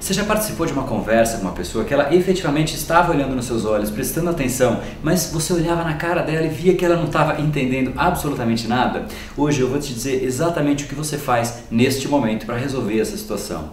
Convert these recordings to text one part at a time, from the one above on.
Você já participou de uma conversa com uma pessoa que ela efetivamente estava olhando nos seus olhos, prestando atenção, mas você olhava na cara dela e via que ela não estava entendendo absolutamente nada? Hoje eu vou te dizer exatamente o que você faz neste momento para resolver essa situação.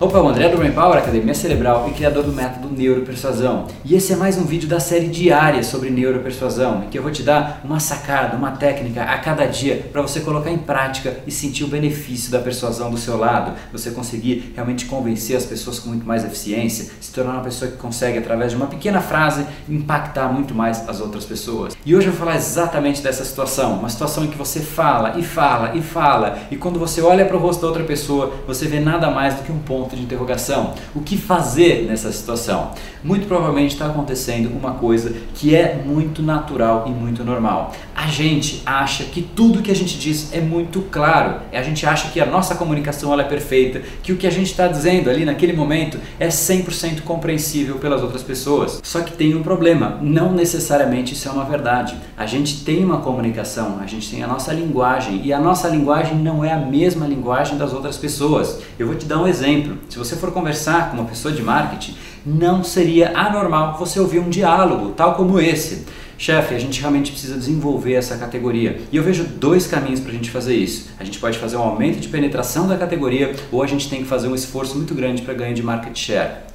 Opa, o André Power, Academia Cerebral e criador do método Neuropersuasão. E esse é mais um vídeo da série diária sobre neuropersuasão, em que eu vou te dar uma sacada, uma técnica a cada dia para você colocar em prática e sentir o benefício da persuasão do seu lado, você conseguir realmente convencer as pessoas com muito mais eficiência, se tornar uma pessoa que consegue através de uma pequena frase impactar muito mais as outras pessoas. E hoje eu vou falar exatamente dessa situação, uma situação em que você fala e fala e fala, e quando você olha para o rosto da outra pessoa, você vê nada mais do que um ponto ponto de interrogação. O que fazer nessa situação? Muito provavelmente está acontecendo uma coisa que é muito natural e muito normal. A gente acha que tudo que a gente diz é muito claro. A gente acha que a nossa comunicação ela é perfeita, que o que a gente está dizendo ali naquele momento é 100% compreensível pelas outras pessoas. Só que tem um problema, não necessariamente isso é uma verdade. A gente tem uma comunicação, a gente tem a nossa linguagem e a nossa linguagem não é a mesma linguagem das outras pessoas. Eu vou te dar um exemplo. Se você for conversar com uma pessoa de marketing, não seria anormal você ouvir um diálogo tal como esse. Chefe, a gente realmente precisa desenvolver essa categoria. E eu vejo dois caminhos para a gente fazer isso. A gente pode fazer um aumento de penetração da categoria ou a gente tem que fazer um esforço muito grande para ganho de market share.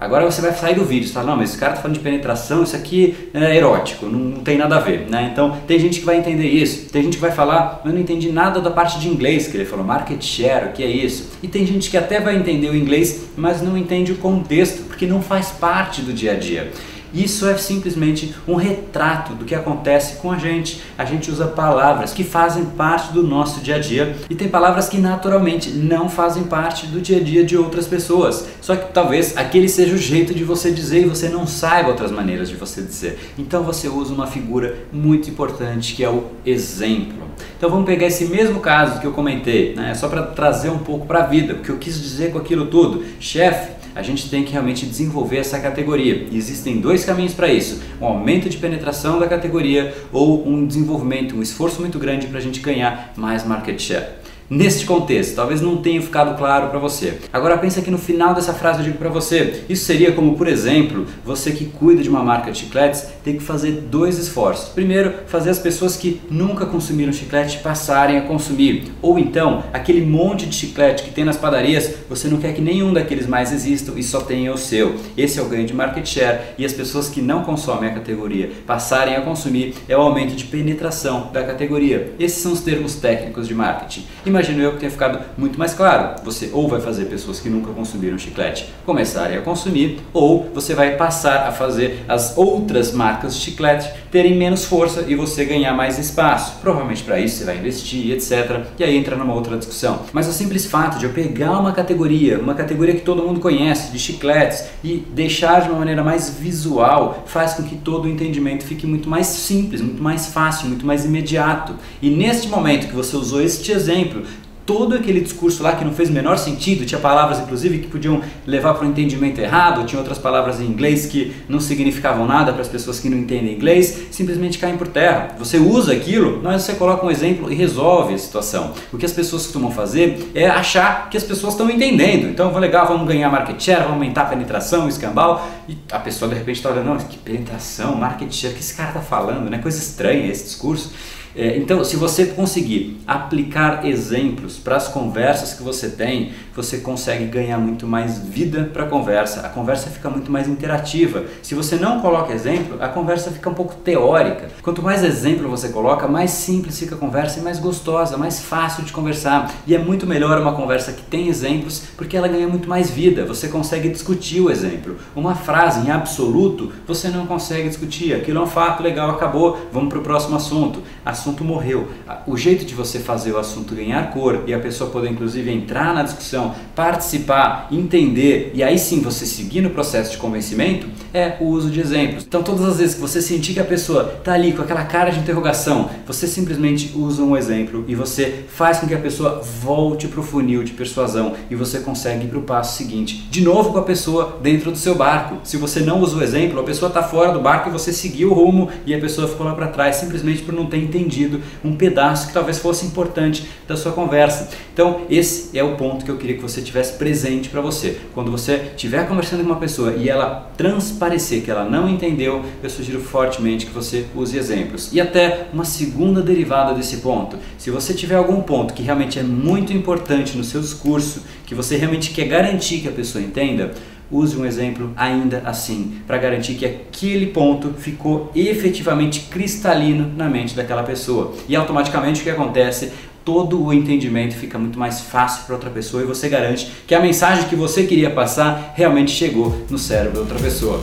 Agora você vai sair do vídeo e fala, não, mas esse cara tá falando de penetração, isso aqui é erótico, não, não, tem nada a ver, né? Então tem gente que vai entender isso, tem gente que vai falar, eu não entendi nada da parte de inglês que ele falou, market share, o que é isso? E tem gente que até vai entender o inglês, mas não entende o contexto, porque não faz parte do dia a dia. Isso é simplesmente um retrato do que acontece com a gente. A gente usa palavras que fazem parte do nosso dia a dia e tem palavras que naturalmente não fazem parte do dia a dia de outras pessoas. Só que talvez aquele seja o jeito de você dizer e você não saiba outras maneiras de você dizer. Então você usa uma figura muito importante que é o exemplo. Então vamos pegar esse mesmo caso que eu comentei, né? só para trazer um pouco para a vida, o que eu quis dizer com aquilo tudo. Chefe, a gente tem que realmente desenvolver essa categoria. E existem dois caminhos para isso: um aumento de penetração da categoria ou um desenvolvimento, um esforço muito grande para a gente ganhar mais market share neste contexto. Talvez não tenha ficado claro para você. Agora pensa que no final dessa frase eu digo para você. Isso seria como, por exemplo, você que cuida de uma marca de chicletes tem que fazer dois esforços. Primeiro, fazer as pessoas que nunca consumiram chiclete passarem a consumir. Ou então, aquele monte de chiclete que tem nas padarias, você não quer que nenhum daqueles mais existam e só tenha o seu. Esse é o ganho de market share e as pessoas que não consomem a categoria passarem a consumir é o aumento de penetração da categoria. Esses são os termos técnicos de marketing imagino eu que tenha ficado muito mais claro. Você ou vai fazer pessoas que nunca consumiram chiclete começarem a consumir, ou você vai passar a fazer as outras marcas de chiclete terem menos força e você ganhar mais espaço. Provavelmente para isso você vai investir, etc. E aí entra numa outra discussão. Mas o simples fato de eu pegar uma categoria, uma categoria que todo mundo conhece, de chicletes, e deixar de uma maneira mais visual, faz com que todo o entendimento fique muito mais simples, muito mais fácil, muito mais imediato. E neste momento que você usou este exemplo, todo aquele discurso lá que não fez o menor sentido, tinha palavras inclusive que podiam levar para um entendimento errado, tinha outras palavras em inglês que não significavam nada para as pessoas que não entendem inglês, simplesmente caem por terra. Você usa aquilo, mas você coloca um exemplo e resolve a situação. O que as pessoas costumam fazer é achar que as pessoas estão entendendo. Então, legal, vamos ganhar market share, vamos aumentar a penetração, o escambau, e a pessoa de repente está olhando, não, que penetração, market share, o que esse cara está falando, né? Coisa estranha esse discurso. É, então, se você conseguir aplicar exemplos para as conversas que você tem, você consegue ganhar muito mais vida para a conversa. A conversa fica muito mais interativa. Se você não coloca exemplo, a conversa fica um pouco teórica. Quanto mais exemplo você coloca, mais simples fica a conversa e mais gostosa, mais fácil de conversar. E é muito melhor uma conversa que tem exemplos, porque ela ganha muito mais vida. Você consegue discutir o exemplo. Uma frase em absoluto, você não consegue discutir. Aquilo é um fato legal, acabou, vamos para o próximo assunto. assunto assunto morreu. O jeito de você fazer o assunto ganhar cor e a pessoa poder inclusive entrar na discussão, participar, entender e aí sim você seguir no processo de convencimento é o uso de exemplos. Então todas as vezes que você sentir que a pessoa está ali com aquela cara de interrogação, você simplesmente usa um exemplo e você faz com que a pessoa volte para o funil de persuasão e você consegue ir para o passo seguinte. De novo com a pessoa dentro do seu barco. Se você não usa o exemplo, a pessoa está fora do barco e você seguiu o rumo e a pessoa ficou lá para trás simplesmente por não ter entendido um pedaço que talvez fosse importante da sua conversa. Então esse é o ponto que eu queria que você tivesse presente para você. Quando você estiver conversando com uma pessoa e ela transparecer que ela não entendeu, eu sugiro fortemente que você use exemplos. E até uma segunda derivada desse ponto. Se você tiver algum ponto que realmente é muito importante no seu discurso, que você realmente quer garantir que a pessoa entenda, use um exemplo ainda assim, para garantir que aquele ponto ficou efetivamente cristalino na mente daquela pessoa. E automaticamente o que acontece? Todo o entendimento fica muito mais fácil para outra pessoa e você garante que a mensagem que você queria passar realmente chegou no cérebro da outra pessoa.